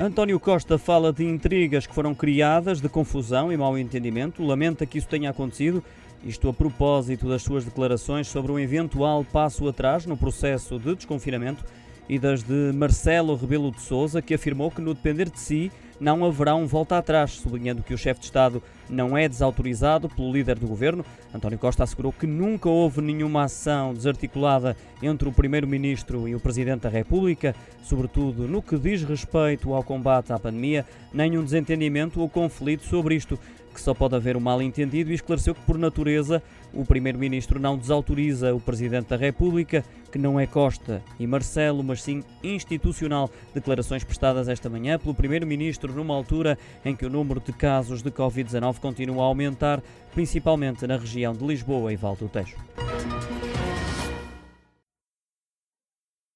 António Costa fala de intrigas que foram criadas, de confusão e mau entendimento. Lamenta que isso tenha acontecido. Isto a propósito das suas declarações sobre um eventual passo atrás no processo de desconfinamento e das de Marcelo Rebelo de Sousa, que afirmou que no depender de si não haverá um volta atrás, sublinhando que o chefe de Estado não é desautorizado pelo líder do governo. António Costa assegurou que nunca houve nenhuma ação desarticulada entre o primeiro-ministro e o presidente da República, sobretudo no que diz respeito ao combate à pandemia, nenhum desentendimento ou conflito sobre isto que só pode haver um mal-entendido e esclareceu que, por natureza, o Primeiro-Ministro não desautoriza o Presidente da República, que não é Costa e Marcelo, mas sim institucional. Declarações prestadas esta manhã pelo Primeiro-Ministro numa altura em que o número de casos de Covid-19 continua a aumentar, principalmente na região de Lisboa e Val do Tejo.